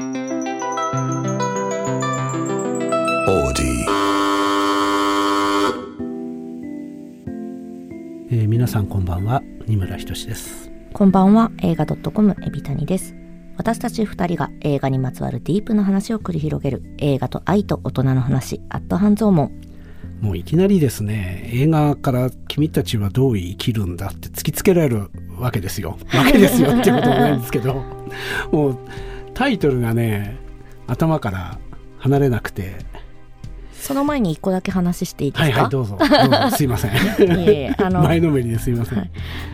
えー皆さんこんばんは。二村ひとしです。こんばんは。映画 .com エビタニです。私たち二人が映画にまつわるディープな話を繰り広げる映画と愛と大人の話アットハンズオモンもういきなりですね映画から君たちはどう生きるんだって突きつけられるわけですよ。わけですよっていうこともないんですけど。もうタイトルがね頭から離れなくて。その前に一個だけ話していいですか？はいはいどうぞ。すいません。いえあの 前のめりですいません、はい。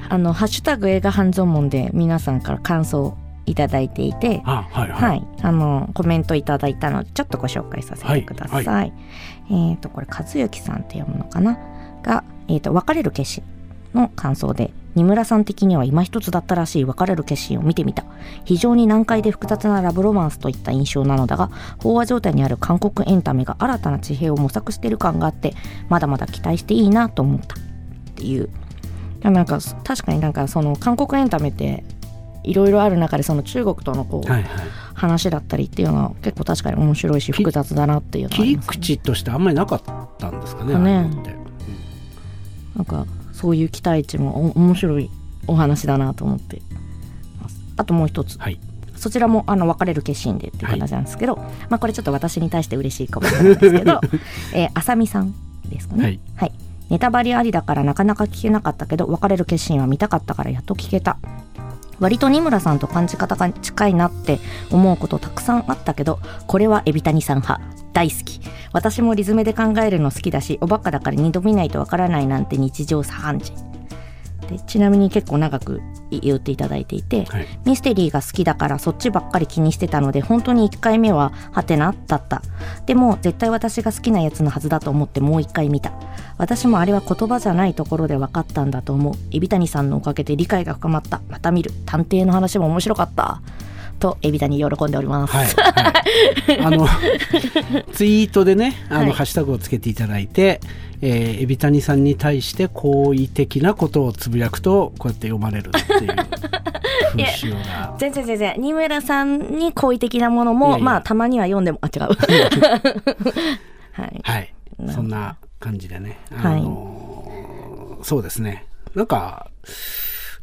あのハッシュタグ映画ハンズオモンで皆さんから感想をいただいていてあはいはい、はい、あのコメントいただいたのでちょっとご紹介させてください。はえっ、とこれ和幸さんって読むのかな？が、えー、と別れる決心の感想で二村さん的には今一つだったらしい別れる決心を見てみた。非常に難解で複雑なラブロマンスといった印象なのだが飽和状態にある韓国エンタメが新たな地平を模索している感があってまだまだ期待していいなと思った。っていう。なんか確かになんかその韓国エンタメっていろいろある中でその中国とのこう、はいはい。話だったりっていうのは結構確かに面白いしき複雑だなっていうのはあ切り口としてあんまりなかったんですかねね。ああいうのってなんかそういう期待値もお面白いお話だなと思ってます。あともう一つ。はい。そちらもあの別れる決心でっていう形なんですけど、まあこれちょっと私に対して嬉しいコメントなんですけど えーあさみさんですかね。はい。はい。ネタバレありだからなかなか聞けなかったけど別れる決心は見たかったからやっと聞けた。割と二村さんと感じ方が近いなって思うことたくさんあったけどこれはエビタニさん派大好き。私もリズムで考えるの好きだしおバカだから二度見ないとわからないなんて日常茶飯事。でちなみに結構長く言っていただいていて、はい。ミステリーが好きだからそっちばっかり気にしてたので本当に1回目はハテナだった。でも絶対私が好きなやつのはずだと思ってもう1回見た。私もあれは言葉じゃないところで分かったんだと思う。海老谷さんのおかげで理解が深まった。また見る。探偵の話も面白かったと海老谷喜んでおります、はい、はい、あの ツイートでねあの、はい。ハッシュタグをつけていただいて、えー、エビタニさんに対して好意的なことをつぶやくとこうやって読まれるっていう 風習が。全然全然。二村さんに好意的なものもまあたまには読んでもあ違う。はい。はい。なそんな感じでね、はいあのーそうですね。なんか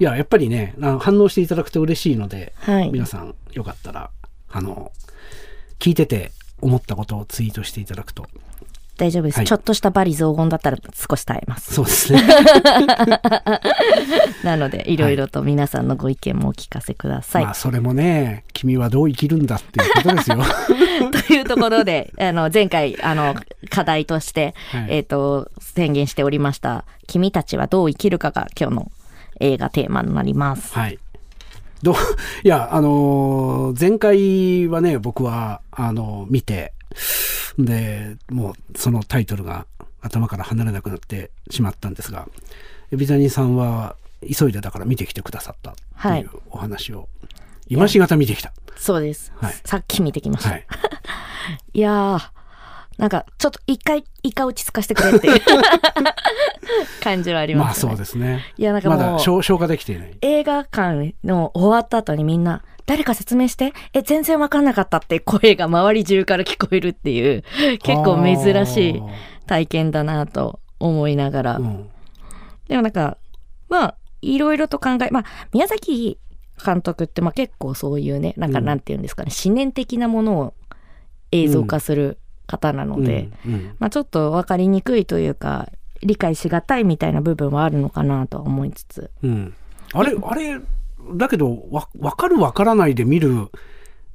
いややっぱりねあの反応していただくと嬉しいので、はい。皆さんよかったらあの聞いてて思ったことをツイートしていただくと。大丈夫です、はい。ちょっとしたバリ雑言だったら少し耐えます。そうですね。なのでいろいろと皆さんのご意見もお聞かせください、まあそれもね君はどう生きるんだっていうことですよ。というところで、あの、前回、あの、課題として、はい。えっ、と、宣言しておりました、君たちはどう生きるかが今日の映画テーマになります。はい。どう、いや、あのー前回はね、僕は、あの見て、で、もう、そのタイトルが頭から離れなくなってしまったんですが、エビザニさんは、急いでだから見てきてくださったってはいいうお話を、今しがた見てきた。そうです、はいさっき見てきました。、はい い。やー、なんか、ちょっと一回、一回落ち着かせてくれっていう 感じはありまあますね。そうですね。いや、なんかもう、まだ消消化できていない。映画館の終わった後にみんな、誰か説明して、え、全然わかんなかったって声が周り中から聞こえるっていう、結構珍しい体験だなと思いながら。うん。でもなんか、まあ、いろいろと考え、まあ、宮崎監督って、まあ結構そういうね、なんかうんなんていうんですかね、思念的なものを映像化する方なので、うんうん。まあちょっと分かりにくいというか、理解しがたいみたいな部分はあるのかなとは思いつつ。うん、あれ、あれ、だけど、わ、わかるわからないで見る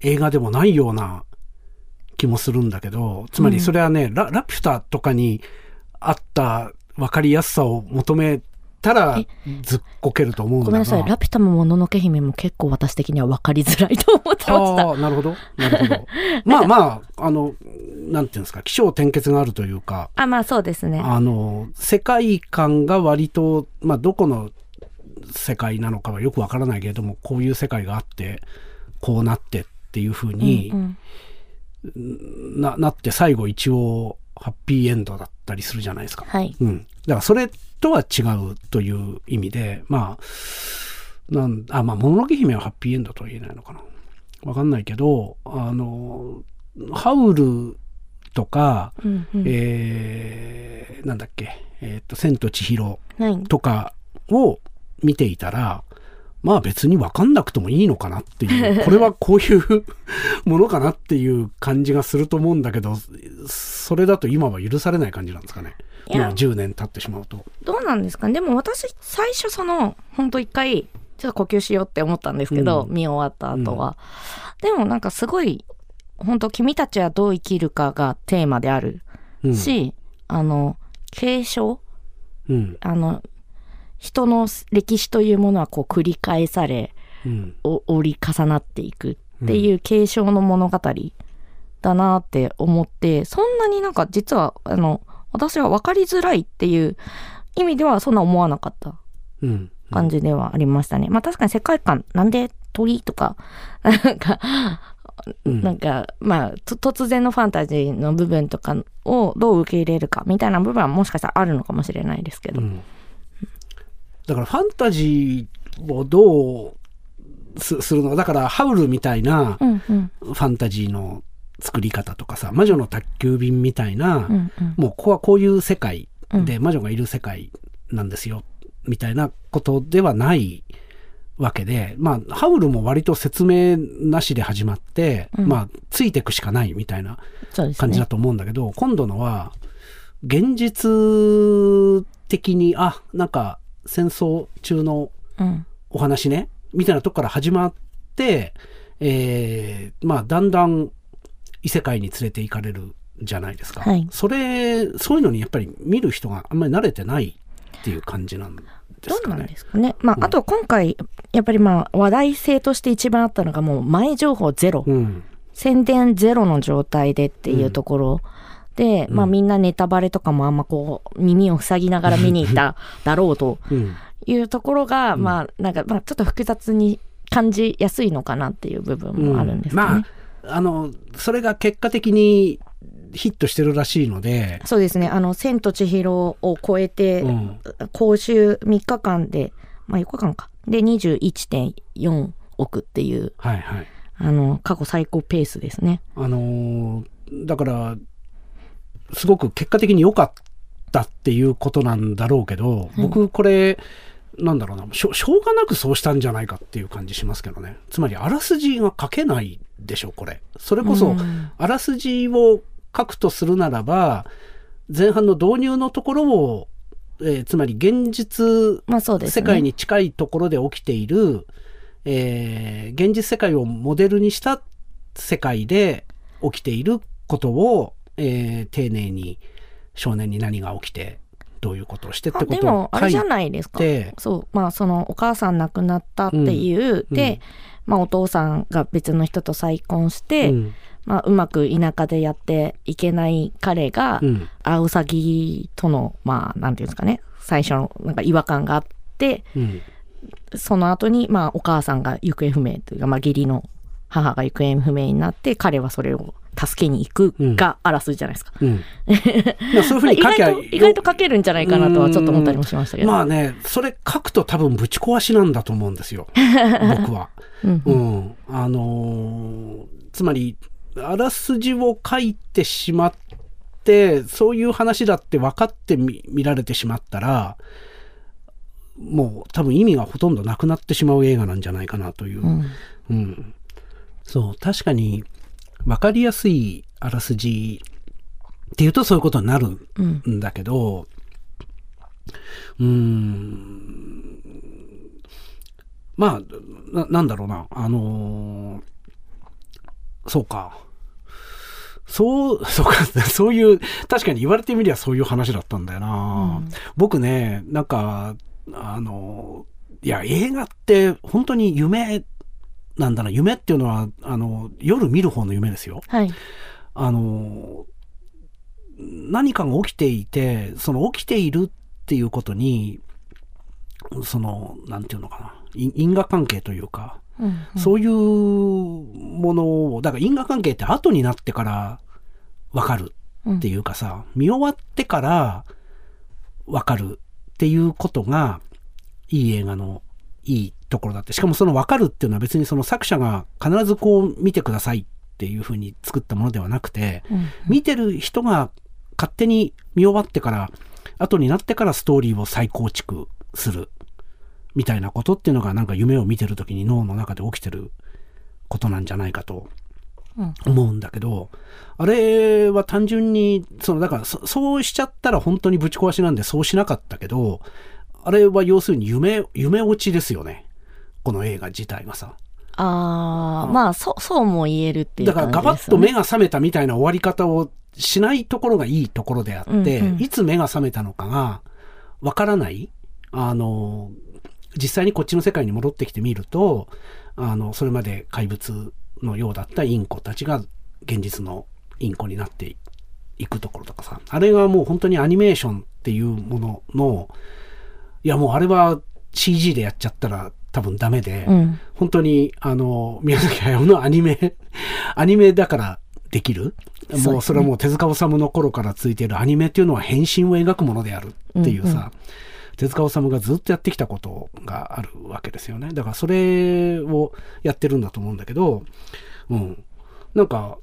映画でもないような気もするんだけど、つまりそれはね、ララピュタとかにあったわかりやすさを求めたらずっこけると思うんだがごめんなさい、ラピュタももののけ姫も結構私的には分かりづらいと思ってました。ああ、なるほど。なるほど。まあまあ、あの、なんていうんですか、起承転結があるというか、あ、まあそうですね。あの、世界観が割と、まあ、どこの世界なのかはよくわからないけれども、こういう世界があって、こうなってっていうふうにうんうんな,、なって、最後一応、ハッピーエンドだったりするじゃないですか。はい。うん。だから、それとは違うという意味で、まあ、なんあ、まあ、もののけ姫はハッピーエンドとは言えないのかな。わかんないけど、あの、ハウルとか、うんうんえーなんだっけ、えっ、と、千と千尋はいとかを見ていたら、まあ別にわかんなくてもいいのかなっていう、これはこういう ものかなっていう感じがすると思うんだけど、それだと今は許されない感じなんですかね。いやまあ10年経ってしまうと。どうなんですか？ねでも私最初その本当一回ちょっと呼吸しようって思ったんですけど、うん見終わった後は、でもなんかすごい本当君たちはどう生きるかがテーマであるうん。し、あの継承？うん。あの人の歴史というものはこう繰り返されうん。お折り重なっていくっていう継承の物語だなって思って、そんなになんか実はあの私は分かりづらいっていう意味ではそんな思わなかったうん。感じではありましたね。まあ確かに世界観なんで鳥とか なんか、うんなんかまあと突然のファンタジーの部分とかをどう受け入れるかみたいな部分はもしかしたらあるのかもしれないですけど。うんだからファンタジーをどうすするのかだからハウルみたいなうんうんファンタジーの作り方とかさ魔女の宅急便みたいな、うんうん。もうここはこういう世界で魔女がいる世界なんですよ、みたいなことではないわけでまあハウルも割と説明なしで始まって、うん。まあついていくしかないみたいな。感じだと思うんだけど、今度のは現実的にあなんか戦争中のうん。お話ねみたいなとこから始まって、えーまあだんだん異世界に連れて行かれるじゃないですか、はい。それそういうのにやっぱり見る人があんまり慣れてないっていう感じなんでどうなんすかね。ですかね。まあ、うん。あと今回、やっぱりまあ話題性として一番あったのがもう前情報ゼロ。うん。宣伝ゼロの状態でっていうところ。で、まあうん。みんなネタバレとかもあんまこう耳を塞ぎながら見に行っただろうと うん。いうところが、うん。まあなんかまあちょっと複雑に感じやすいのかなっていう部分もあるんですかね。まああのそれが結果的にヒットしてるらしいので、そうですね。あの、千と千尋を超えて、うん講習3日間で、まあ4日間か。で、21.4億っていう、はいはいあの、過去最高ペースですね。あのーだからすごく結果的に良かったっていうことなんだろうけど、僕これなんだろうなしょしょうがなくそうしたんじゃないかっていう感じしますけどねつまりあらすじが書けないでしょこれ。それこそ、うん。あらすじを書くとするならば前半の導入のところを、えーつまり現実まあそうですね。世界に近いところで起きている、えー現実世界をモデルにした世界で起きていることを、えー丁寧に少年に何が起きてどういうことをしてってことを書いもあれじゃないですか。てそう。まあそのお母さん亡くなったっていう、うん。で、まあ、お父さんが別の人と再婚して、うん。まあ、うまく田舎でやっていけない彼が、うん。アウサギとのまあなんていうんですかね。最初のなんか違和感があってうん。その後にまあお母さんが行方不明というか、まあ、義理の母が行方不明になって彼はそれを助けに行くがあらすじじゃないですか、うん。まあそういうふうに 意書きゃ外と意外と書けるんじゃないかなとはちょっと思ったりもしましたけど、まあねそれ書くと多分ぶち壊しなんだと思うんですよ。僕は。うん。うん、あのーつまりあらすじを書いてしまってそういう話だって分かってみ見られてしまったらもう多分意味がほとんどなくなってしまう映画なんじゃないかなという、うん。うん。そう確かに分かりやすいあらすじっていうとそういうことになるうんんだけどうーんまあななんだろうなあのーそうか。そうそうかそういう確かに言われてみりゃそういう話だったんだよな、うん。僕ねなんかあのいや映画って本当に夢なんだな夢っていうのはあの夜見る方の夢ですよ。はい。あの何かが起きていてその起きているっていうことにそのなんていうのかない因果関係というか、うんそういうものをだから因果関係って後になってから分かるっていうかさ、見終わってから分かるっていうことがいい映画のいいところだって、しかもその分かるっていうのは別にその作者が必ずこう見てくださいっていうふうに作ったものではなくて、うん。見てる人が勝手に見終わってから、後になってからストーリーを再構築するみたいなことっていうのがなんか夢を見てる時に脳の中で起きてることなんじゃないかとうん。思うんだけど、あれは単純に、その、だからそ、そうしちゃったら本当にぶち壊しなんでそうしなかったけど、あれは要するに夢、夢落ちですよね。この映画自体がさ。ああ、まあ、そう、そうも言えるっていうだからガバッと目。が覚めたみたいな終わり方をしないところがいいところであって、うんうんいつ目が覚めたのかがわからない。あの、実際にこっちの世界に戻ってきてみると、あの、それまで怪物のようだったインコたちが現実のインコになっていくところとかさ、あれがもう本当にアニメーションっていうものの、いやもうあれは CG でやっちゃったら多分ダメで、うん。本当に、あの、宮崎駿のアニメ、アニメだからできるもうそれはもう手塚治虫の頃からついているアニメっていうのは変身を描くものであるっていうさ、うんうん手塚治虫がずっとやってきたことがあるわけですよね。だからそれをやってるんだと思うんだけど、うん。なんか、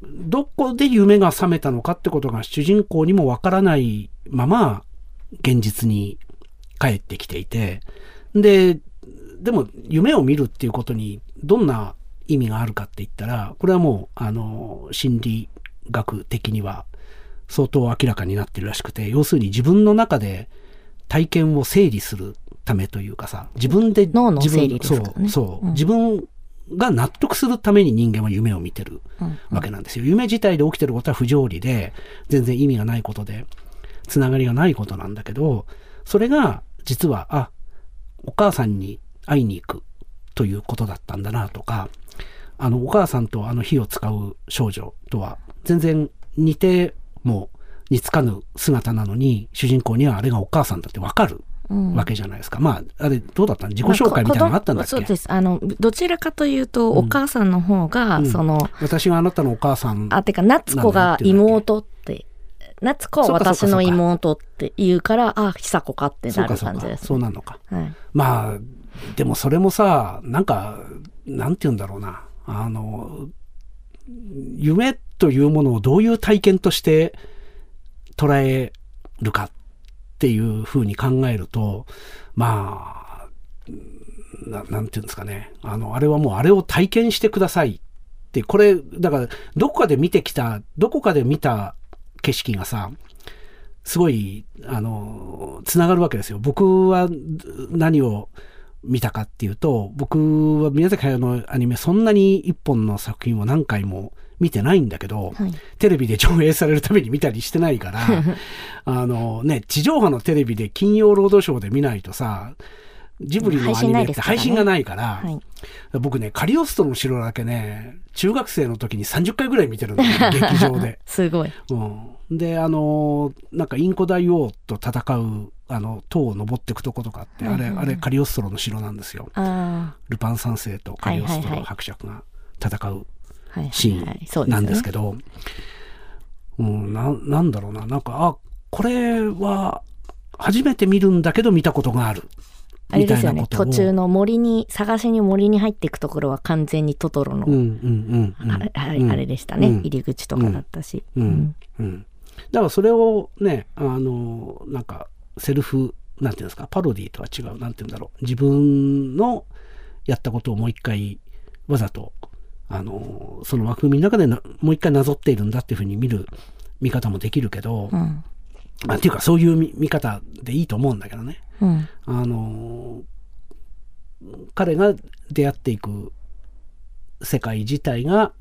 どこで夢が覚めたのかってことが主人公にもわからないまま現実に帰ってきていて、で、でも夢を見るっていうことにどんな意味があるかって言ったら、これはもう、あの、心理学的には相当明らかになってるらしくて、要するに自分の中で体験を整理するためというかさ、自分で脳の整理ですからね。そう、そう、うん自分が納得するために人間は夢を見てるうん。わけなんですよ。夢自体で起きてることは不条理で、全然意味がないことで、つながりがないことなんだけど、それが実は、あ、お母さんに会いに行くということだったんだなとか、あの、お母さんとあの火を使う少女とは全然似ても似つかぬ姿なのに、主人公にはあれがお母さんだってわかるうんわけじゃないですか。まあ、あれどうだったの？自己紹介みたいなのがあったんだっけ、そうです。あの、どちらかというと、お母さんの方が、うんその、私があなたのお母さんあ、てか、夏子が妹って、夏子はそうかそうか私の妹って言うから、あ、久子かってなるそうかそうか感じです、そうなのか。はい。まあ、でもそれもさ、なんか、なんて言うんだろうな。あの、夢というものをどういう体験として捉えるかっていうふうに考えると、まあ、ななんていうんですかね。あの、あれはもうあれを体験してくださいって、これ、だから、どこかで見てきた、どこかで見た景色がさ、すごい、あの、つながるわけですよ。僕は何を見たかっていうと、僕は宮崎駿のアニメそんなに一本の作品を何回も見てないんだけど、はい。テレビで上映されるために見たりしてないから、あのね、地上波のテレビで金曜ロードショーで見ないとさ、ジブリのアニメって配信がないから、はい。僕ね、カリオストロの城だけね、中学生の時に30回ぐらい見てるんだよ、劇場で。すごい。うん、で、あの、なんかインコ大王と戦う、あの、塔を登っていくとことかって、あれ、あれカリオストロの城なんですよ。あルパン三世とカリオストロ伯爵が戦うシーンなんですけど、うん、ななんだろうな、なんか、あ、これは初めて見るんだけど見たことがある。あれみですよね。たいなことを途中の森に、探しに森に入っていくところは完全にトトロの。あれでしたね、うん入り口とかだったし。うん。うん。だからそれをね、あの、なんか、セルフ、なんていうんですか、パロディとは違う、なんていうんだろう。自分のやったことをもう一回、わざと、あの、その枠組みの中でなもう一回なぞっているんだっていうふうに見る見方もできるけど、うん。まあ、っていうかそういう見見方でいいと思うんだけどね。うん。あの、彼が出会っていく世界自体が、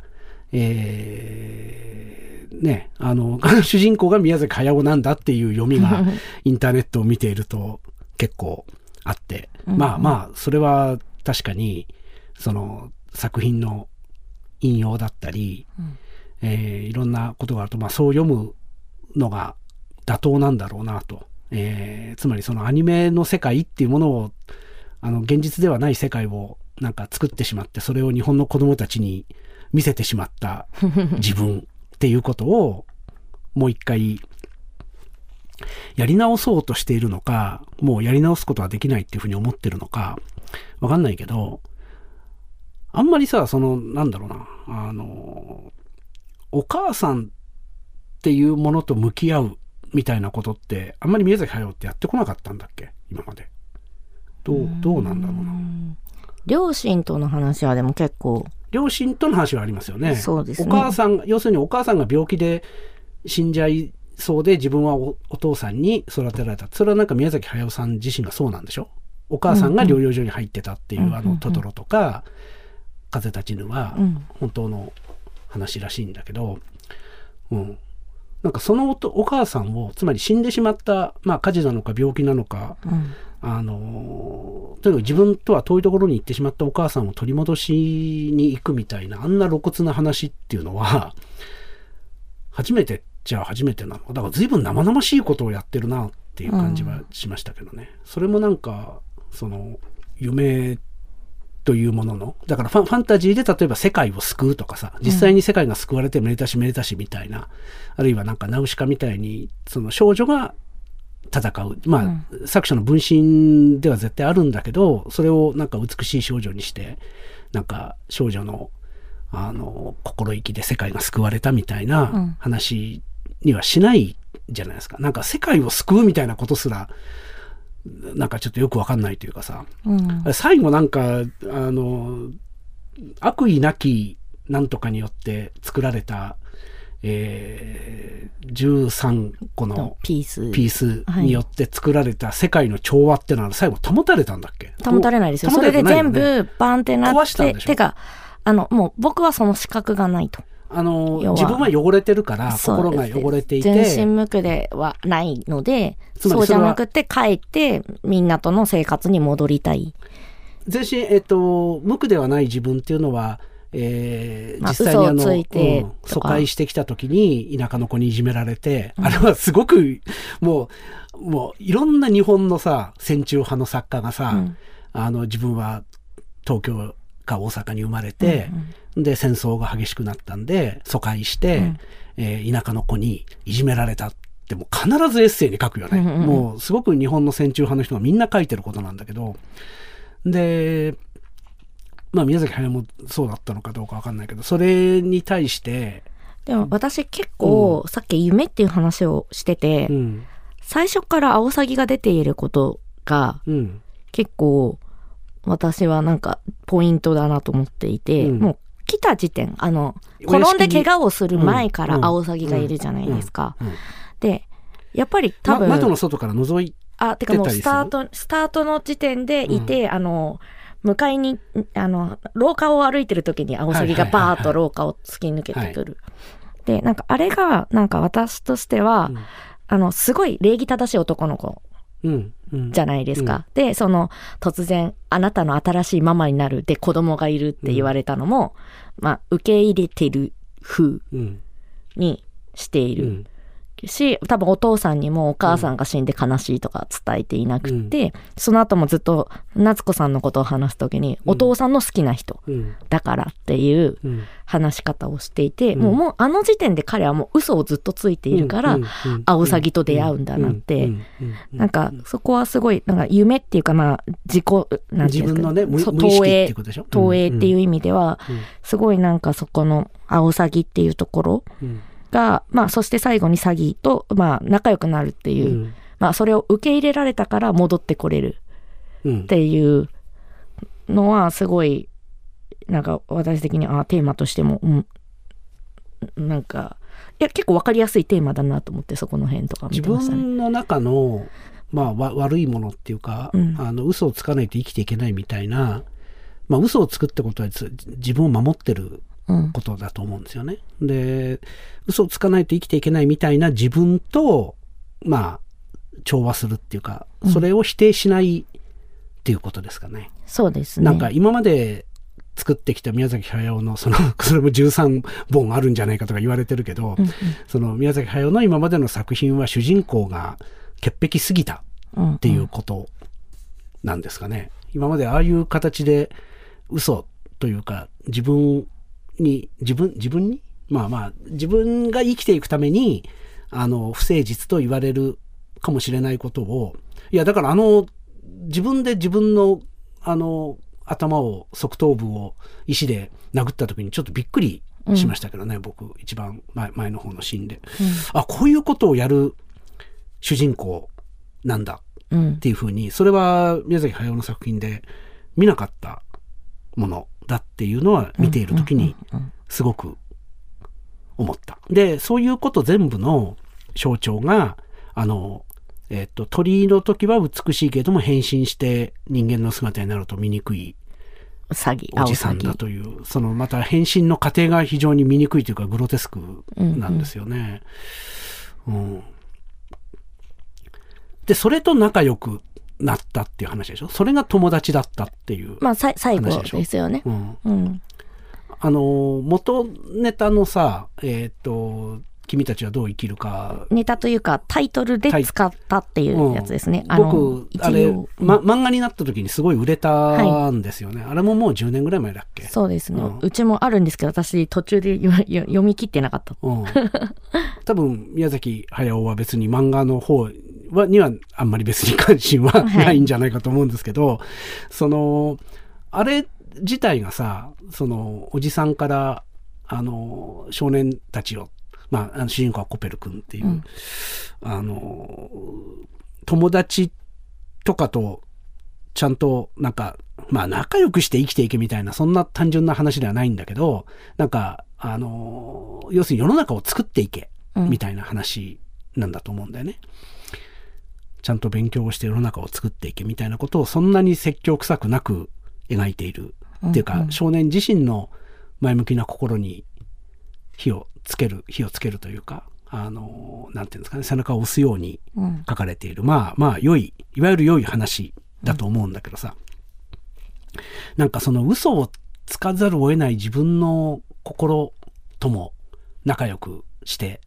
えーね、あの、主人公が宮崎駿なんだっていう読みが インターネットを見ていると結構あって、うんまあまあ、それは確かに、その作品の引用だったり、うんえーいろんなことがあると、まあそう読むのが妥当なんだろうなと。えーつまりそのアニメの世界っていうものを、あの、現実ではない世界をなんか作ってしまって、それを日本の子供たちに見せてしまった自分っていうことを、もう一回、やり直そうとしているのか、もうやり直すことはできないっていうふうに思ってるのか、わかんないけど、あんまりさ、その、なんだろうな、あの、お母さんっていうものと向き合うみたいなことって、あんまり宮崎駿ってやってこなかったんだっけ今まで。どう、どうなんだろうな。両親との話はでも結構、両親との話はありますよね。そうですねお母さん、要するにお母さんが病気で死んじゃいそうで自分はおお父さんに育てられた。それはなんか宮崎駿さん自身がそうなんでしょ？お母さんが療養所に入ってたっていう、うんうんあのトトロとか、風立ちぬはうん本当の話らしいんだけど、うん。なんかそのおとお母さんを、つまり死んでしまった、まあ火事なのか病気なのか、うんあのとにかく自分とは遠いところに行ってしまったお母さんを取り戻しに行くみたいな、あんな露骨な話っていうのは、初めてじゃあ初めてなの。だから随分生々しいことをやってるなっていう感じはしましたけどね。それもなんか、その、夢というものの、だからファンファンタジーで例えば世界を救うとかさ、実際に世界が救われてめでたしめでたしみたいな、あるいはなんかナウシカみたいに、その少女が戦う。まあ、作者の分身では絶対あるんだけど、それをなんか美しい少女にして、なんか少女の、あの、心意気で世界が救われたみたいな話にはしないじゃないですか。なんか世界を救うみたいなことすら、なんかちょっとよくわかんないというかさ。うん最後なんか、あの、悪意なきなんとかによって作られた、えー、13個のピース。ピースによって作られた世界の調和ってのは最後保たれたんだっけ？保たれないですよ。保たそれで全部バンってなって、てか、あの、もう僕はその資格がないと。あの自分は汚れてるから心が汚れてい全身て無垢ではないので、そうじゃなくて帰ってみんなとの生活に戻りたい。全身、えっと、無垢ではない自分っていうのは、えーまあ実際にあの、うん疎開してきた時に田舎の子にいじめられて、あれはすごく、もう、もういろんな日本のさ、戦中派の作家がさ、うん。あの自分は東京か大阪に生まれて、で戦争が激しくなったんで疎開して、うん。えー田舎の子にいじめられたってもう必ずエッセイに書くよね、うんうんうん。もうすごく日本の戦中派の人がみんな書いてることなんだけど。でまあ宮崎駿もそうだったのかどうかわかんないけどそれに対して、でも私結構、さっき夢っていう話をしてて、うん。最初からアオサギが出ていることがうん。結構私はなんかポイントだなと思っていて、うん。もう来た時点、あの、転んで怪我をする前からうん。アオサギがいるじゃないですか。うん。で、やっぱり多ま分、窓の外から覗いあ、てかもうスタート、スタートの時点でいて、あの、向かいに、あの、廊下を歩いてる時にアオサギがバーッと廊下を突き抜けてくる。で、なんかあれが、なんか私としては、うん。あの、すごい礼儀正しい男の子うんうん。じゃないですか。で、その、突然、あなたの新しいママになるで子供がいるって言われたのも、まあ、受け入れてる風うん。にしていうる。んし、多分お父さんにもお母さんが死んで悲しいとか伝えていなくて、その後もずっと夏子さんのことを話すときに、お父さんの好きな人うん。だからっていううん。話し方をしていて、うん。もうもうあの時点で彼はもう嘘をずっとついているから、うん。うん。アオサギと出会うんだなってうん。うん。うん。なんかそこはすごい、なんか夢っていうかまあ自己、なんていうんですか自分のね投影っていうことでしょ？投影っていう意味では、うん。すごいなんかそこのアオサギっていうところうんが、まあそして最後にサギと、まあ仲良くなるっていう、うんまあそれを受け入れられたから戻ってこれるうんっていうのはすごい、なんか私的に、あテーマとしても、うん、なんか、いや結構わかりやすいテーマだなと思ってそこの辺とか見自てましたね。分の中の、まあ、わ悪いものっていうか、うんあの嘘をつかないと生きていけないみたいな、まあ、嘘をつくってことはつ自分を守ってるうん。ことだと思うんですよね。で嘘をつかないと生きていけないみたいな自分とまあ調和するっていうかそれを否定しないっていうことですかね。そうですね。なんか今まで作ってきた宮崎駿のそのそれも13本あるんじゃないかとか言われてるけど、うんその宮崎駿の今までの作品は主人公が潔癖すぎたうん、っていうことなんですかね。今までああいう形で嘘というか自分に、自分、自分に？まあまあ、自分が生きていくために、あの、不誠実と言われるかもしれないことを、いや、だからあの、自分で自分の、あの、頭を、側頭部を石で殴った時にちょっとびっくりしましたけどね、僕、一番前前の方のシーンで。あ、こういうことをやる主人公なんだうん。っていうふうに、それは宮崎駿の作品で見なかったものだっていうのは見ている時にすごく思った。で、そういうこと全部の象徴が、あの、えっと、鳥の時は美しいけれども変身して人間の姿になると醜い詐欺おじさんだという、そのまた変身の過程が非常に醜いというかグロテスクなんですよね。うんで、それと仲良くなったっていう話でしょ？それが友達だったっていう。まあさ最後話ですよね。うん、うん。あの、元ネタのさ、えっ、と、君たちはどう生きるか。ネタというかタイトルで使ったっていうやつですね、うんあの僕、一あれ、応ま、漫画になった時にすごい売れたんですよね。あれももう10年ぐらい前だっけ？そうですね、ううんちもあるんですけど私途中で読み切ってなかった。うん、多分宮崎駿は別に漫画の方はにはあんまり別に関心ははい。ないんじゃないかと思うんですけど、そのあれ自体がさそのおじさんからあの少年たちを、まあ、あの主人公はコペル君っていう、うん。あの友達とかとちゃんとなんかまあ仲良くして生きていけみたいなそんな単純な話ではないんだけどなんかあの要するに世の中を作っていけうん。みたいな話なんだと思うんだよね。ちゃんと勉強をして世の中を作っていけみたいなことをそんなに説教臭くなく描いている。っていうか、うんうん。少年自身の前向きな心に火をつける火をつけるというかあのなんていうんですかね背中を押すようにうん。書かれている。まあまあ良いいわゆる良い話だと思うんだけどさ、なんかその嘘をつかざるを得ない自分の心とも仲良くして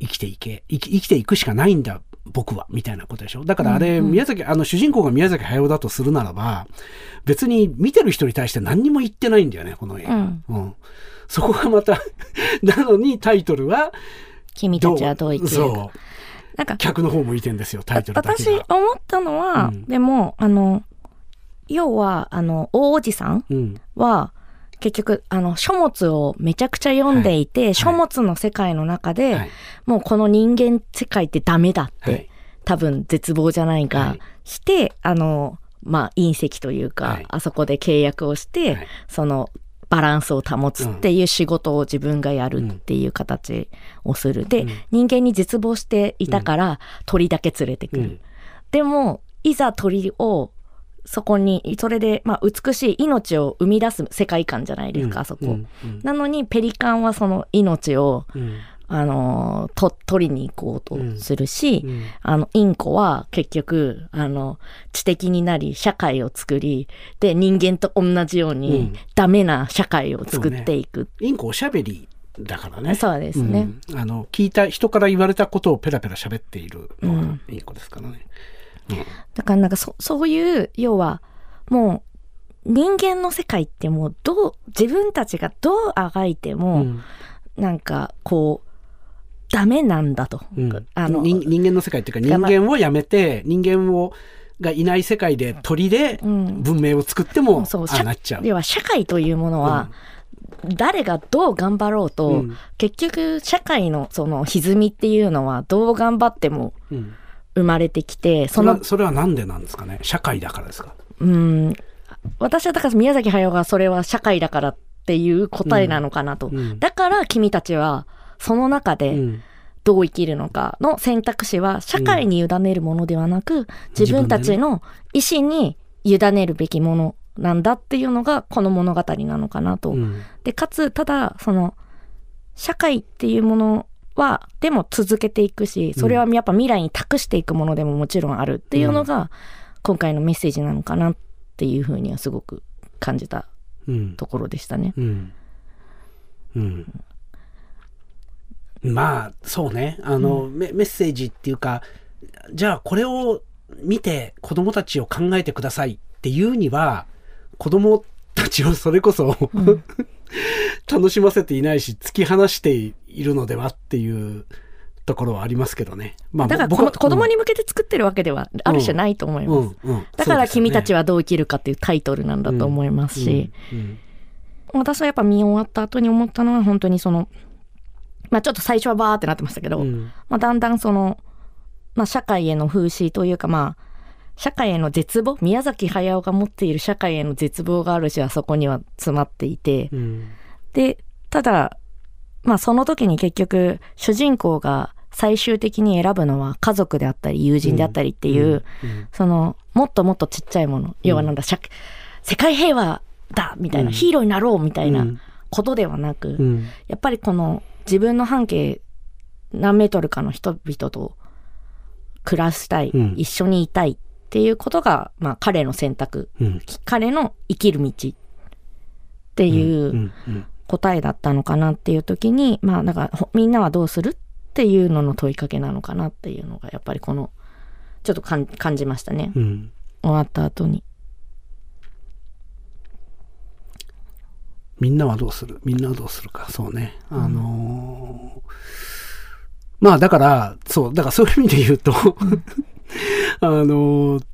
生きていけ生き生きていくしかないんだ僕はみたいなことでしょ？だからあれ、うんうん。宮崎あの主人公が宮崎駿だとするならば別に見てる人に対して何にも言ってないんだよねこの映画、うん。うん。そこがまた なのにタイトルは君たちはどう生きるか。そう。なんか客の方向いてんですよタイトル私が。思ったのは、うん。でもあの要はあの大おじさんうん。は結局あの書物をめちゃくちゃ読んでいて、い。書物の世界の中で、はい。もうこの人間世界ってダメだって、はい。多分絶望じゃないか、はい。してあのまあ隕石というか、はい。あそこで契約をして、はい。そのバランスを保つっていう仕事を自分がやるっていう形をする。で、うん。人間に絶望していたから鳥だけ連れてくる。うん。でも、いざ鳥をそこに、それで、まあ、美しい命を生み出す世界観じゃないですか、あそこ。うんうん。なのに、ペリカンはその命を、うん。あのーと、取りに行こうとするし、うん。あの、インコは結局、あの、知的になり、社会を作り、で、人間と同じよううにん、ダメな社会を作っていく。インコおしゃべりだからね。そうですね。うん。あの、聞いた、人から言われたことをペラペラ喋っているのがうん。インコですからね。だからなんかそ、そういう、要は、もう、人間の世界ってもう、どう、自分たちがどうあがいてうも、ん。なんか、こう、ダメなんだと。うん。あの、人人間の世界っていうか人間をやめて、人間を、がいない世界で鳥でうん。文明を作っても、そう、ああ社なっちゃう。要は社会というものは、誰がどう頑張ろうと、うん。結局社会のその歪みっていうのはどう頑張ってもうん生まれてきて、そのそれは、なんでなんですかね？社会だからですか？うん、私はだから宮崎駿がそれは社会だからっていう答えなのかなと。うん。だから君たちはその中うでん。どう生きるのかの選択肢は社会に委ねるものではなく、自分たちの意思に委ねるべきものなんだっていうのがこの物語なのかなと。うん。で、かつ、ただ、その、社会っていうものは、でも続けていくし、それはやっぱ未来に託していくものでももちろんあるっていうのが、今回のメッセージなのかなっていうふうにはすごく感じたうんところでしたね。うん。うん。まあ、そうね。あの、メメッセージっていうか、じゃあこれを見て子供たちを考えてくださいっていうには、子供たちをそれこそ、楽しませていないし、突き放しているのではっていうところはありますけどね。まあ、だから子供に向けて作ってるわけではある種ないと思います。うんうんうん。だから君たちははどう生きるかっていうタイトルなんだと思いますし、うん私はやっぱ見終わった後に思ったのは本当にその、まあちょっと最初はバーってなってましたけど、うん。まあだんだんその、まあ社会への風刺というかまあ、社会への絶望宮崎駿が持っている社会への絶望があるしはそこには詰まっていて、うん。で、ただ、まあその時に結局主人公が最終的に選ぶのは家族であったり友人であったりっていう、うんそのもっともっとちっちゃいもの、要はなんだ、社世界平和だみたいな、うん。ヒーローになろうみたいうん。なことではなく、うん。やっぱりこの自分の半径何メートルかの人々と暮らしたい、うん。一緒にいたいっていうことが、まあ彼の選択、うん。彼の生きる道っていううんうん答えだったのかなっていう時に、まあだからほみんなはどうするっていうのの問いかけなのかなっていうのがやっぱりこのちょっとかん感じましたね。うん終わった後に。みんなはどうする？みんなはどうするか。そうね。あのーまあだから、そう、だからそういう意味で言うと、あのー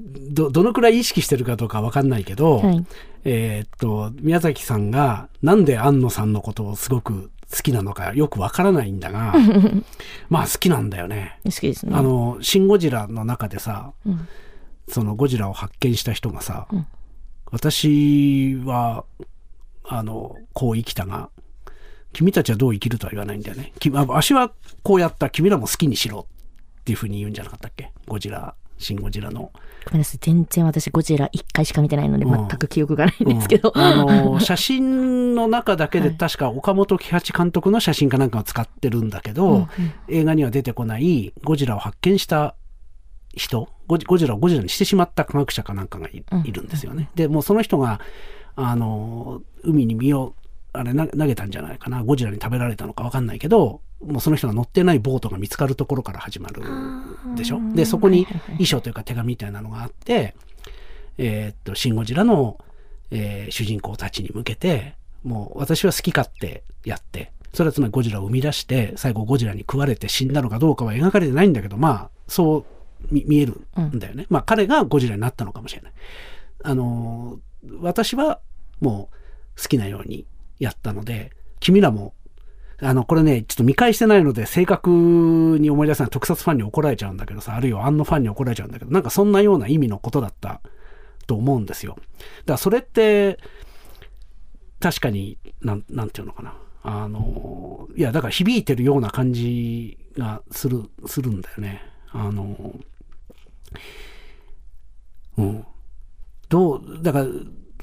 ど、どのくらい意識してるかどうかわかんないけど、はい。えーっと、宮崎さんがなんで安野さんのことをすごく好きなのかよくわからないんだが、まあ好きなんだよね。好きですね。あの、シン・ゴジラの中でさ、うんそのゴジラを発見した人がさ、うん私は、あの、こう生きたが、君たちはどう生きるとは言わないんだよね。足はこうやった、君らも好きにしろっていうふうに言うんじゃなかったっけ？ゴジラ、シン・ゴジラの。ごめんなさい。全然私ゴジラ1回しか見てないのでうん全く記憶がないんですけど。うんあの、写真の中だけで確か岡本喜八監督の写真かなんかを使ってるんだけど、うんうん映画には出てこないゴジラを発見した人ゴジゴジラをゴジラにしてしまった科学者かなんかがい,、うんるんですよね。で、もうその人が、あの、海に身を、あれな投げたんじゃないかな。ゴジラに食べられたのかわかんないけど、もうその人が乗ってないボートが見つかるところから始まるでしょ？で、そこに遺書というか手紙みたいなのがあって、えーっと、シン・ゴジラの、えー主人公たちに向けて、もう私は好き勝手やって、それはつまりゴジラを生み出して、最後ゴジラに食われて死んだのかどうかは描かれてないんだけど、まあ、そう見見えるんだよね。まあ、彼がゴジラになったのかもしれない。あのー私はもう好きなようにやったので、君らもあの、これね、ちょっと見返してないので、正確に思い出せない特撮ファンに怒られちゃうんだけどさ、あるいはアンのファンに怒られちゃうんだけど、なんかそんなような意味のことだったと思うんですよ。だからそれって、確かに、なん、なんていうのかな。あの、いや、だから響いてるような感じがする、するんだよね。あの、うん。どう、だから、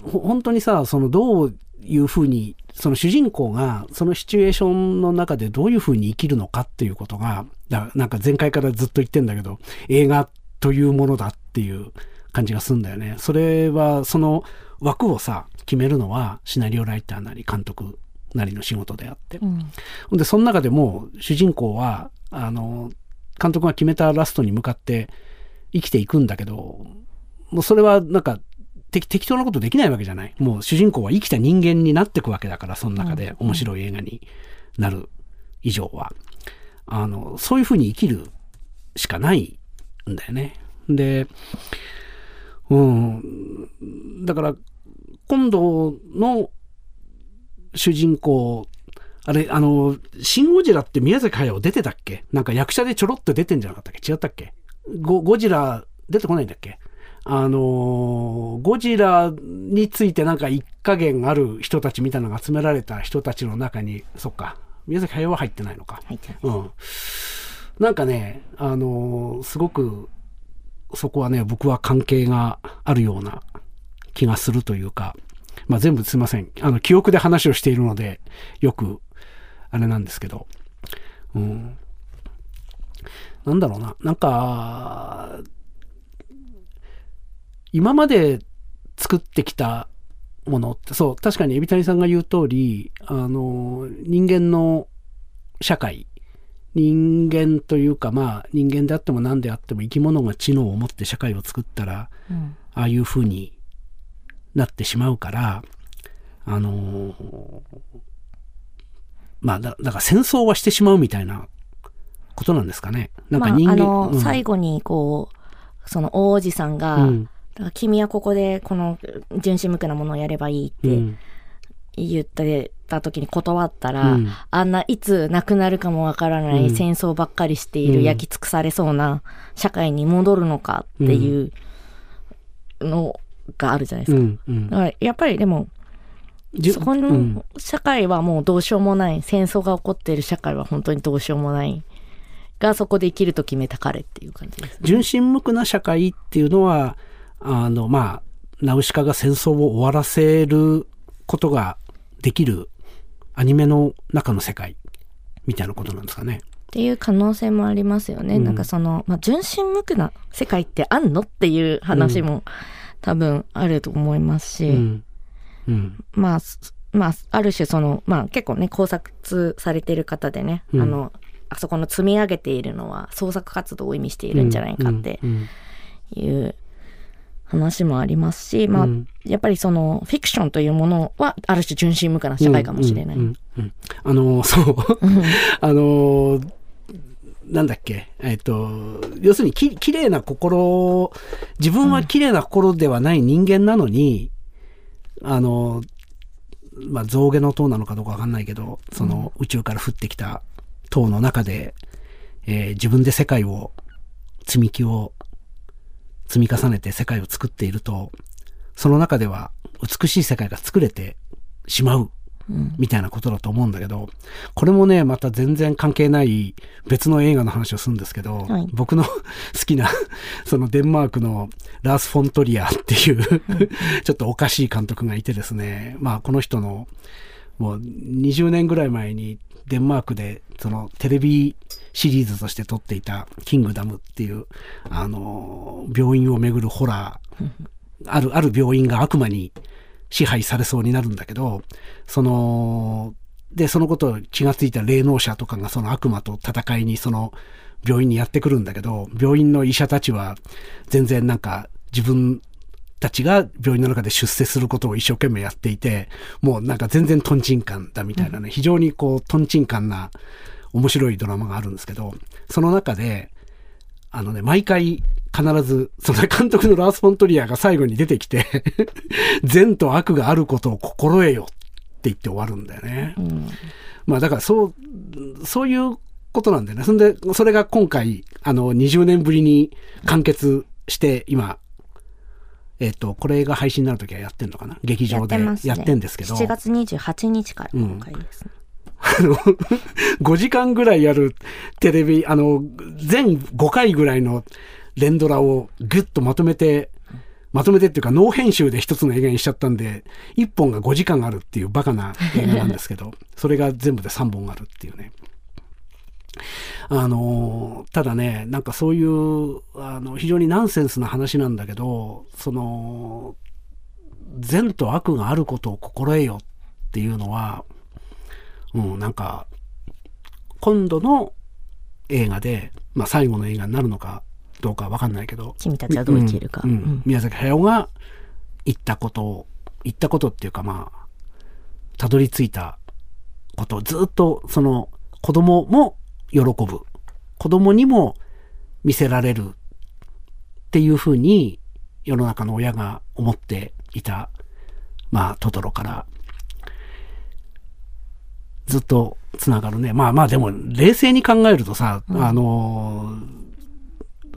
ほ本当にさ、そのどういうふうに、その主人公がそのシチュエーションの中でどういうふうに生きるのかっていうことが、だなんか前回からずっと言ってんだけど、映画というものだっていう感じがするんだよね。それは、その枠をさ、決めるのはシナリオライターなり監督なりの仕事であって。うんで、その中でも主人公は、あの、監督が決めたラストに向かって生きていくんだけど、もうそれはなんか適適当なことできないわけじゃない。もう主人公は生きた人間になっていくわけだから、その中で面白い映画になる以上は。あの、そういうふうに生きるしかないんだよね。で、うん、だから、今度の主人公、あれ、あの、シン・ゴジラって宮崎駿出てたっけ？なんか役者でちょろっと出てんじゃなかったっけ？違ったっけ？ゴゴジラ出てこないんだっけ？あのゴジラについてなんか一加減ある人たちみたいなのが集められた人たちの中に、そっか、宮崎駿は入ってないのか。入ってないうん。なんかね、あのすごく、そこはね、僕は関係があるような気がするというか、まあ全部すいません。あの、記憶で話をしているので、よく、あれなんですけど、うん。なんだろうな。なんか、今まで作ってきたものって、そう、確かに海老谷さんが言う通り、あの、人間の社会、人間というか、まあ、人間であっても何であっても生き物が知能を持って社会を作ったら、うん。ああいう風になってしまうから、あのーまあだ、だから戦争はしてしまうみたいなことなんですかね。なんまあ、か人間、あの、うん。最後にこう、その王子さんが、うん君はここでこの純真無垢なものをやればいいってうん言ってた時に断ったら、うんあんないつ亡くなるかもわからないうん戦争ばっかりしている、うん焼き尽くされそうな社会に戻るのかっていうのがあるじゃないですか。うんうんだからやっぱりでも、そこうんの社会はもうどうしようもない、戦争が起こっている社会は本当にどうしようもない。がそこで生きると決めた彼っていう感じですね。純真無垢な社会っていうのは、あの、まあ、ナウシカが戦争を終わらせることができるアニメの中の世界みたいなことなんですかね。っていう可能性もありますよね。うんなんかその、まあ、純真無垢な世界ってあんのっていう話も多分あると思いますし、うん。うん。まあ、すまあ、ある種その、まあ結構ね、考察されてる方でね、うんあの、あそこの積み上げているのは創作活動を意味しているんじゃないかってうんいう話もありますし、まあ、うん。やっぱりそのフィクションというものはある種純真無垢な社会かもしれない。うんうんうん。あの、そう。あの、なんだっけ、えっと、要するにき、綺麗な心、自分は綺麗な心ではない人間なのに、あの、まあ、象牙の塔なのかどうかわかんないけど、その宇宙から降ってきた塔の中で、えー自分で世界を、積み木を積み重ねて世界を作っていると、その中では美しい世界が作れてしまううん。みたいなことだと思うんだけど、これもね、また全然関係ない別の映画の話をするんですけど、はい。僕の 好きな、そのデンマークのラース・フォントリアっていう、ちょっとおかしい監督がいてですね、まあこの人の、もう20年ぐらい前にデンマークで、そのテレビシリーズとして撮っていたキングダムっていう、あの、病院をめぐるホラー、ある、ある病院が悪魔に支配されそうになるんだけど、その、で、そのことを気がついた霊能者とかがその悪魔と戦いにその病院にやってくるんだけど、病院の医者たちは全然なんか自分たちが病院の中で出世することを一生懸命やっていて、もうなんか全然トンチンカンだみたいなね、非常にこうトンチンカンな面白いドラマがあるんですけど、その中で、あのね、毎回必ず、その監督のラース・フォントリアが最後に出てきて、善と悪があることを心得よって言って終わるんだよね。うんまあだからそう、そういうことなんだよね。そんで、それが今回、あの、20年ぶりに完結して、今、えっ、と、これが配信になるときはやってんのかな？劇や場で。やってんですけど。7月28日から公開ですね。あの、5時間ぐらいやるテレビ、あの、全5回ぐらいの連ドラをぐっとまとめて、まとめてっていうか、ノー編集で一つの映画にしちゃったんで、1本が5時間あるっていうバカな映画なんですけど、それが全部で3本あるっていうね。あの、ただね、なんかそういう、あの、非常にナンセンスな話なんだけど、その、善と悪があることを心得よっていうのは、うん、なんか、今度の映画で、まあ最後の映画になるのかどうかわかんないけど、君たちはどう生きるか。うんうんうん宮崎駿が言ったことを、言ったことっていうかまあ、たどり着いたことをずっとその子供も喜ぶ。子供にも見せられるっていうふうに世の中の親が思っていた、まあトトロからずっとつながるね。まあまあでも冷静に考えるとさ、あの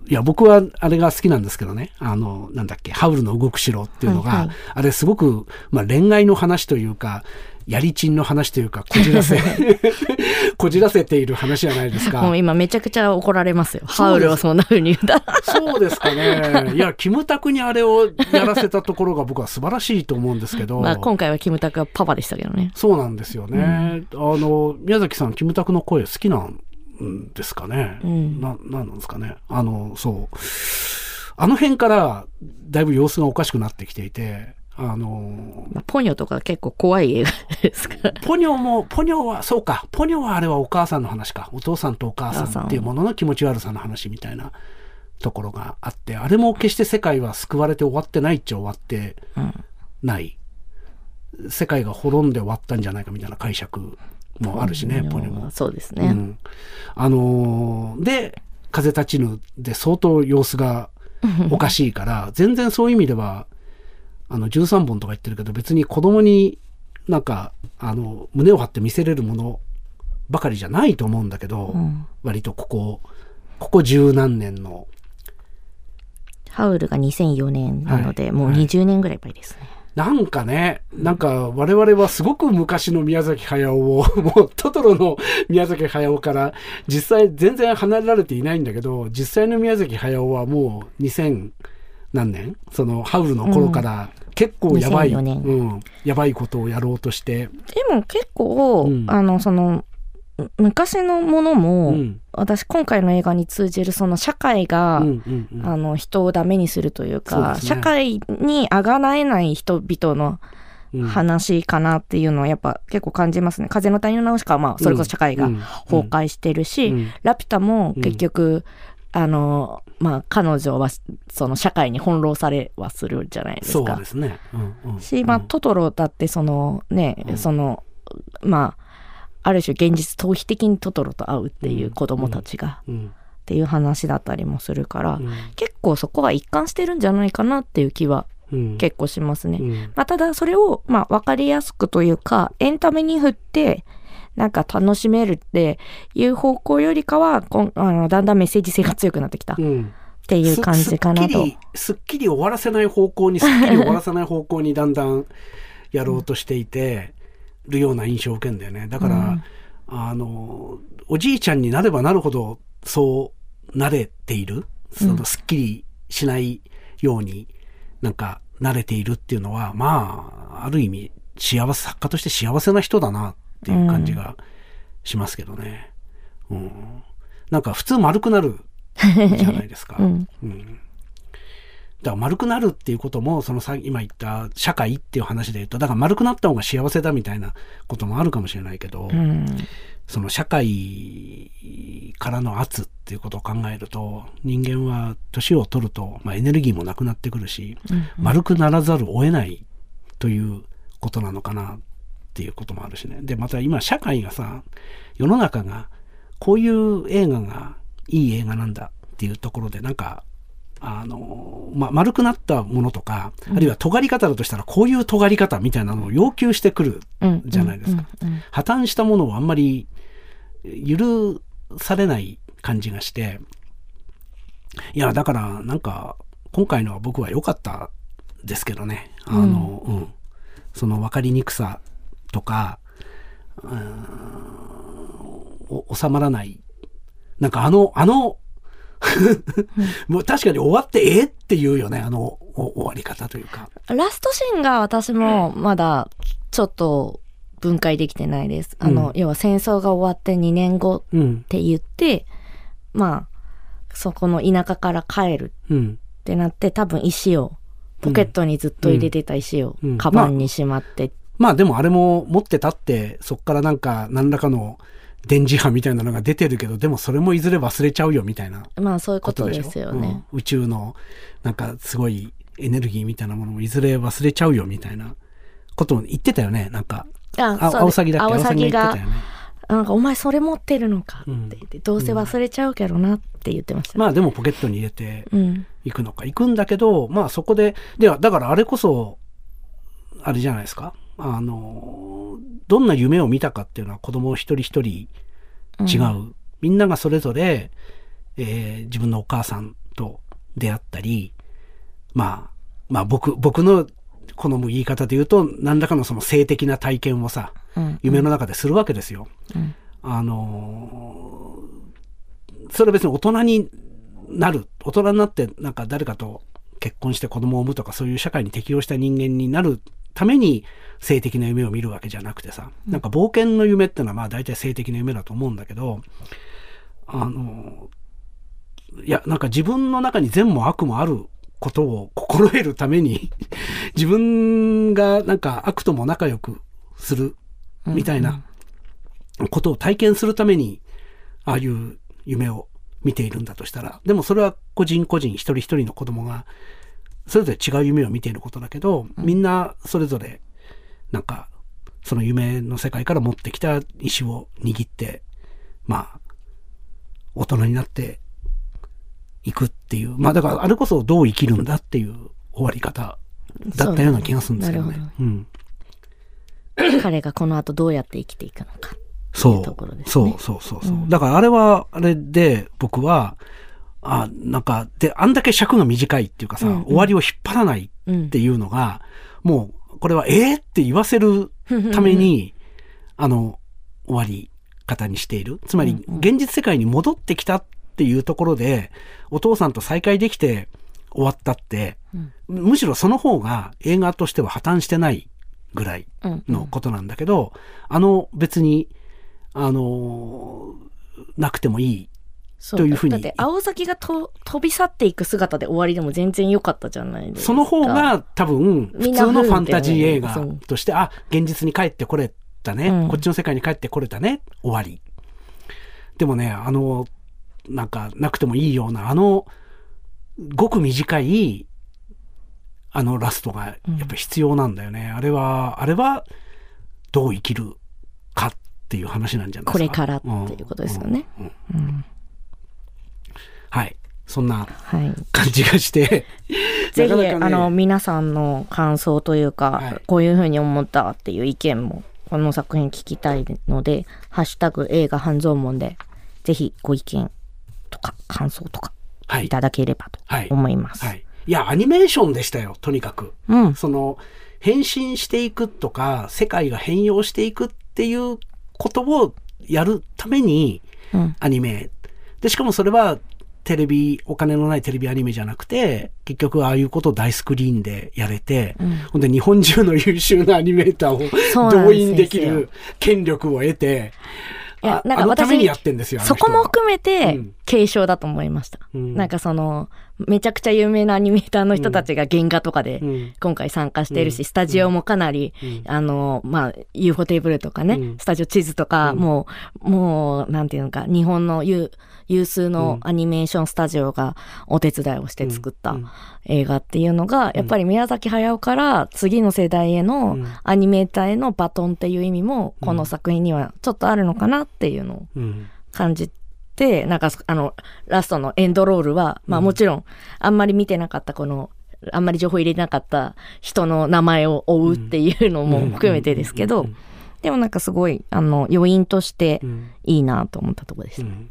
いや、僕はあれが好きなんですけどね。あの、なんだっけ、ハウルの動く城っていうのが、はいはいあれすごく、まあ恋愛の話というか、やりちんの話というか、こじらせ、こじらせている話じゃないですか。もう今めちゃくちゃ怒られますよ。ハウルをそんな風に言ったら。そうですかね。いや、キムタクにあれをやらせたところが僕は素晴らしいと思うんですけど。まあ今回はキムタクはパパでしたけどね。そうなんですよね。あの、宮崎さん、キムタクの声好きなんですかね。うんな、なんなんですかね。あの、そう。あの辺から、だいぶ様子がおかしくなってきていて、あの、まあ、ポニョとか結構怖い映画ですか？ら。ポニョも、ポニョは、そうか、ポニョはあれはお母さんの話か。お父さんとお母さんっていうものの気持ち悪さの話みたいなところがあって、あれも決して世界は救われて終わってないっちゃ終わってうん。ない。世界が滅んで終わったんじゃないかみたいな解釈もあるしね、うんポニョも。そうですね。うん。あのーで、風立ちぬで相当様子がおかしいから、全然そういう意味では、あの、13本とか言ってるけど、別に子供になんか、あの、胸を張って見せれるものばかりじゃないと思うんだけど、うん。割とここ、ここ十何年の、ハウルが2004年なので、もうはい。はい20年ぐらい前ですね。なんかね、なんか我々はすごく昔の宮崎駿を、もうトトロの宮崎駿から実際全然離れられていないんだけど、実際の宮崎駿はもう2000何年？そのハウルの頃から結構やばい、2004年。うん、やばいことをやろうとして、でも結構、うん。あの、その、む昔のものも、うん、私今回の映画に通じるその社会が、うん、うん、うん。あの人をダメにするというかね。社会にあがなえない人々のうん。話かなっていうのはやっぱ結構感じますね。風の谷のナウシカはまあそれこそ社会がうん。崩壊してるし、うん。ラピュタも結局、あのまあ彼女はその社会に翻弄されはするじゃないですか。そうで。すね。うんうん。し、まあ、トトロだってそのね、うん。そのまあある種現実逃避的にトトロと会うっていう子供たちが、うん。っていう話だったりもするから、うん。結構そこは一貫してるんじゃないかなっていう気はうん。結構しますね。うん。まあ、ただそれをまあ分かりやすくというかエンタメに振ってなんか楽しめるっていう方向よりかはこんあのだんだんメッセージ性が強くなってきたっうんていう感じかなとすすっき。り、すっきり終わらせない方向に、すっきり終わらせない方向にだんだんやろうとしていて、るような印象を受けるんだよね。だから、うんあの、おじいちゃんになればなるほど、そうなれている。その、すっきりしないように、なんか、慣れているっていうのは、まあ、ある意味、幸せ、作家として幸せな人だなっていう感じがしますけどね。うん。なんか、普通丸くなる じゃないですか。うんうんだから丸くなるっていうことも、そのさ今言った社会っていう話で言うと、だから丸くなった方が幸せだみたいなこともあるかもしれないけど、うんその社会からの圧っていうことを考えると、人間は年を取ると、まあ、エネルギーもなくなってくるし、丸くならざるを得ないということなのかなっていうこともあるしね。で、また今社会がさ、世の中がこういう映画がいい映画なんだっていうところで、なんか、あの、まあ、丸くなったものとか、あるいは尖り方だとしたらこういう尖り方みたいなのを要求してくるうんじゃないですか。うんうん破綻したものをあんまり許されない感じがして、いや、だから、なんか、今回のは僕は良かったですけどね。あの、うん。その分かりにくさとか、収まらない。なんかあの、あの、もう確かに終わってええっていうよね、あのお終わり方というか。ラストシーンが私もまだちょっと分解できてないです。あの、うん要は戦争が終わって2年後うんっ。て言って、まあ、そこの田舎から帰るうん。ってなって、多分石を、ポケットにずっと入れてた石をうん、カバンにしまって、まあでもあれも持ってたって、そっからなんか何らかの電磁波みたいなのが出てるけど、でもそれもいずれ忘れちゃうよみたいなまあそういうこことですよね。うん宇宙のなんかすごいエネルギーみたいなものもいずれ忘れちゃうよみたいなことも言ってたよね。なんか、ああアオサギだっけ？アオサギがアオサギが言ってたよね。なんかお前それ持ってるのかって言って、どうせ忘れちゃうけどなって言ってました。まあでもポケットに入れてうん。いくのか。行くんだけど、まあそこで、では、だからあれこそ、あれじゃないですか？あの、どんな夢を見たかっていうのは子供一人一人違う。みんながそれぞれ、えー自分のお母さんと出会ったり、まあ、まあ僕、僕の好む言い方で言うと、何らかのその性的な体験をさ、うん。夢の中でするわけですよ。うんあのーそれは別に大人になる、大人になってなんか誰かと結婚して子供を産むとかそういう社会に適応した人間になるために性的な夢を見るわけじゃなくてさ、なんか冒険の夢ってのはまあ大体性的な夢だと思うんだけど、あのーいや、なんか自分の中に善も悪もあることを心得るために、自分がなんか悪とも仲良くするみたいなことを体験するために、ああいう夢を見ているんだとしたら、でもそれは個人個人一人一人の子供が、それぞれ違う夢を見ていることだけど、みんなそれぞれ、なんか、その夢の世界から持ってきた石を握って、まあ、大人になっていくっていう。まあだから、あれこそどう生きるんだっていう終わり方だったような気がするんですけどね。うん。彼がこの後どうやって生きていくのか。そう。そうね。そうそうそう。だからあれは、あれで僕は、あ、なんか、で、あんだけ尺が短いっていうかさ、うんうん。終わりを引っ張らないうんっていうのが、もう、これは、えー、って言わせるために、あの、終わり方にしている。つまり、うんうん。現実世界に戻ってきたっていうところで、お父さんと再会できて終わったって、うん。むしろその方が映画としては破綻してないぐらいうんのことなんだけど、あの別に、あのなくてもいい。そというふうにだって青崎がと飛び去っていく姿で終わりでも全然良かったじゃないですか。その方が多分、普通のファンタジー映画として、あ、現実に帰ってこれたね、うんこっちの世界に帰ってこれたね、終わり。でもね、あの、なんか、なくてもいいような、あの、ごく短い、あのラストが、やっぱ必要なんだよね。あれは、あれは、どう生きるかっていう話なんじゃないですか。これからっていうことですよね。うんうんうんはい。そんなはい。感じがして、ぜひ、なかなかねあの、皆さんの感想というか、はいこういうふうに思ったっていう意見も、この作品聞きたいので、ハッシュタグ映画半蔵門で、ぜひご意見とか感想とかはいいただければとはい思います。はい。いや、アニメーションでしたよ、とにかく。うん。その、変身していくとか、世界が変容していくっていうことをやるために、うん。アニメ。で、しかもそれは、テレビ、お金のないテレビアニメじゃなくて、結局ああいうことを大スクリーンでやれて、うんほんで日本中の優秀なアニメーターを動員できる権力を得て、いやあなんか私あのためにやってんですよ。あのそこも含めてうん、継承だと思いました。うんなんかその、めちゃくちゃ有名なアニメーターの人たちが原画とかでうん。今回参加しているし、うん。スタジオもかなり、うん。あの、まあ、UFO テーブルとかね、うん。スタジオ地図とか、うん。もう、もう、なんていうのか、日本の有有数のアニメーションスタジオがお手伝いをして作ったうん。映画っていうのが、やっぱり宮崎駿から次の世代へのうん。アニメーターへのバトンっていう意味も、この作品にはちょっとあるのかなっていうのをうん。感じて、なんか、あの、ラストのエンドロールは、まあもちろん、あんまり見てなかったこの、あんまり情報入れなかった人の名前を追うっていうのも含めてですけど、でもなんかすごい、あの、余韻としてうんいいなと思ったところです。うん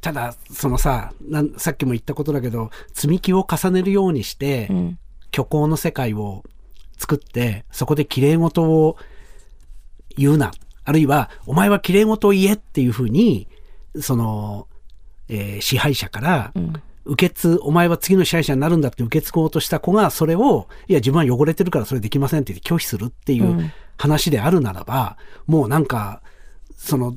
ただ、そのささっきも言ったことだけど、積み木を重ねるようにして、うん。虚構の世界を作って、そこで綺麗事を言うな。あるいは、お前は綺麗事を言えっていうふうに、その、えー支配者から、うん。受け継、お前は次の支配者になるんだって受け継ごうとした子が、それを、いや、自分は汚れてるからそれできませんって言って拒否するっていううん話であるならば、もうなんか、その、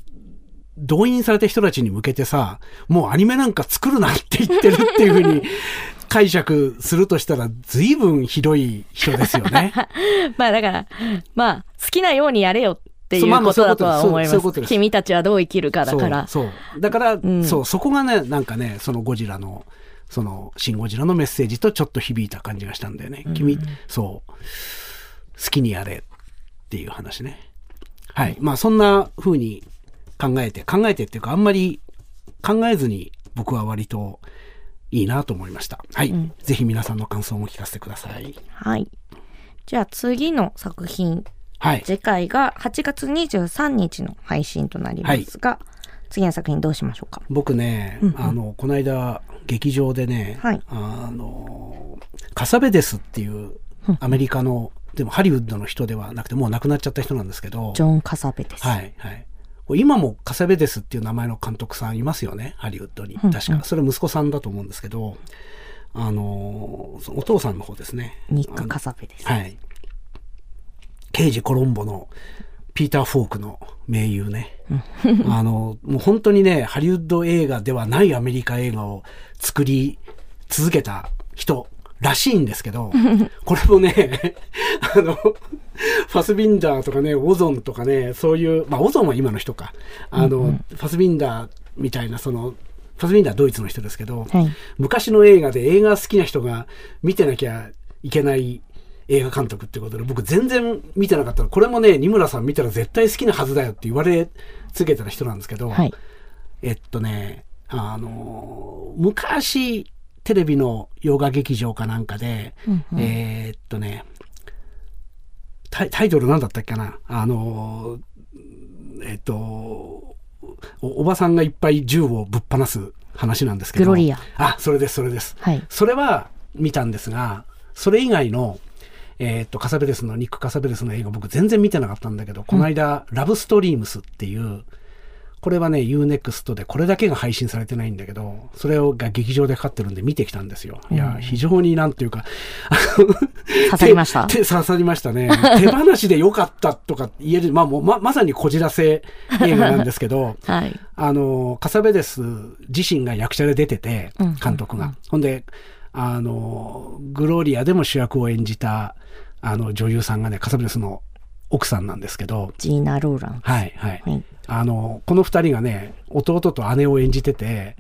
動員された人たちに向けてさ、もうアニメなんか作るなって言ってるっていうふうに 解釈するとしたら、随分ひどい人ですよね。まあだから、まあ、好きなようにやれよっていそうことだとは思います。君たちはどう生きるかだから。そう。そうだから、んそう、そこがね、なんかね、そのゴジラの、その、シン・ゴジラのメッセージとちょっと響いた感じがしたんだよね。君、そう、好きにやれっていう話ね。はい。まあ、そんな風に考えて、考えてっていうか、あんまり考えずに僕は割といいなと思いました。はい。ぜひ皆さんの感想も聞かせてください。はい。じゃあ次の作品、はい。次回が8月23日の配信となりますが、次の作品どうしましょうか？僕ね、あの、この間、劇場でね、はいあの、カサベデスっていうアメリカの、でもハリウッドの人ではなくて、もう亡くなっちゃった人なんですけどジ、ョン・カサベです。はい、はい。今もカサベデスっていう名前の監督さんいますよね、ハリウッドに。確か。それ息子さんだと思うんですけど、あのお父さんの方ですね。ニック・カサベです。はい。刑事コロンボのピーター・フォークの名優ね。あの、もう本当にね、ハリウッド映画ではないアメリカ映画を作り続けた人らしいんですけど、これもね、あの、ファスビンダーとかね、オゾンとかね、そういう、まあオゾンは今の人か。あの、ファスビンダーみたいな、その、ファスビンダーはドイツの人ですけど、はい。昔の映画で映画好きな人が見てなきゃいけない映画監督ってことで、僕全然見てなかったの。これもね、二村さん見たら絶対好きなはずだよって言われ続けてた人なんですけど、はい。えっとね、あの、昔、テレビの洋画劇場かなんかで、うんうんえーっとね、タイタイトルなんだったっけな？あの、えっと、おおばさんがいっぱい銃をぶっ放す話なんですけど。グロリア。あ、それです、それです。はい。それは見たんですが、それ以外の、えーっと、カサベレスの、ニック・カサベレスの映画僕全然見てなかったんだけど、この間、ラブストリームスっていう、これはね、UNEXT でこれだけが配信されてないんだけど、それをが劇場でかかってるんで見てきたんですよ。いや、非常になんていうか、刺さりました？刺さりましたね。手放しで良かったとか言える、まあもうま、まさにこじらせ映画なんですけど、はい。あの、カサベデス自身が役者で出ててうん、監督が。ほんで、あの、グローリアでも主役を演じた、あの、女優さんがね、カサベデスの奥さんなんですけど、ジーナ・ローラン。はい、はい。はい。あの、この二人がね、弟と姉を演じてて、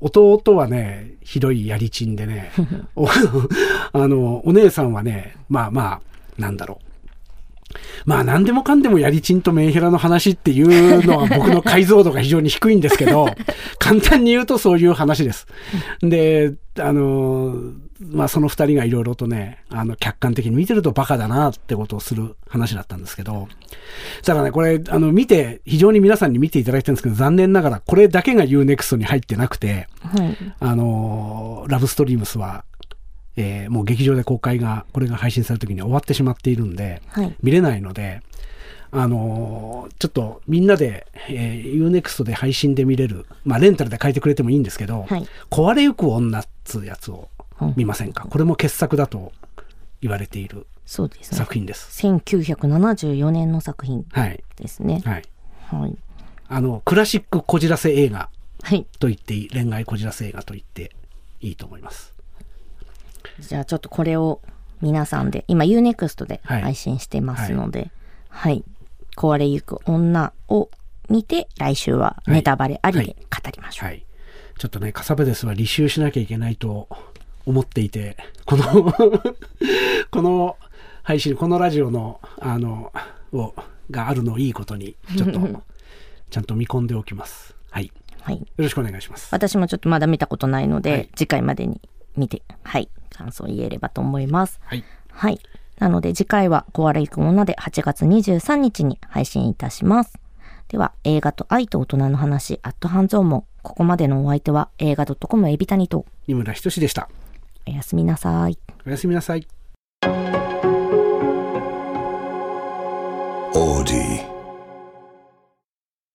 弟はね、ひどいやりちんでね、お あの、お姉さんはね、まあまあ、なんだろう。まあ何でもかんでもやりちんとメンヘラの話っていうのは僕の解像度が非常に低いんですけど、簡単に言うとそういう話です。で、あの、まあその二人がいろいろとね、あの客観的に見てるとバカだなってことをする話だったんですけど、だからね、これ、あの見て、非常に皆さんに見ていただきたいんですけど、残念ながらこれだけが UNEXT に入ってなくて、はい。あの、ラブストリームスは、えーもう劇場で公開が、これが配信される時には終わってしまっているんで、はい。見れないので、あのーちょっとみんなで、えー、UNEXT で配信で見れる、まあレンタルで書いてくれてもいいんですけど、はい壊れゆく女っつうやつをうん見ませんか、これも傑作だと言われているそうですね。作品です。1974年の作品はい。ですね。はい。はい。あの、クラシックこじらせ映画はい。と言っていい、恋愛こじらせ映画と言っていいと思います。じゃあちょっとこれを皆さんで、今 UNEXT ではい配信してますので、はい。壊れゆく女を見て、来週はネタバレありで語りましょう。はい。ちょっとね、カサベデスは履修しなきゃいけないと思っていて、この この配信、このラジオの、あの、を、があるのをいいことに、ちょっと、ちゃんと見込んでおきます。はい。よはい。ろしくお願いします。私もちょっとまだ見たことないので、はい次回までに見て、はい。感想言えればと思います。はい。はい。なので次回は壊れゆく女で8月23日に配信いたします。では映画と愛と大人の話、アットハンズオンも、ここまでのお相手は映画 .com エビタニと、二村仁でした。おやすみなさい。おやすみなさい。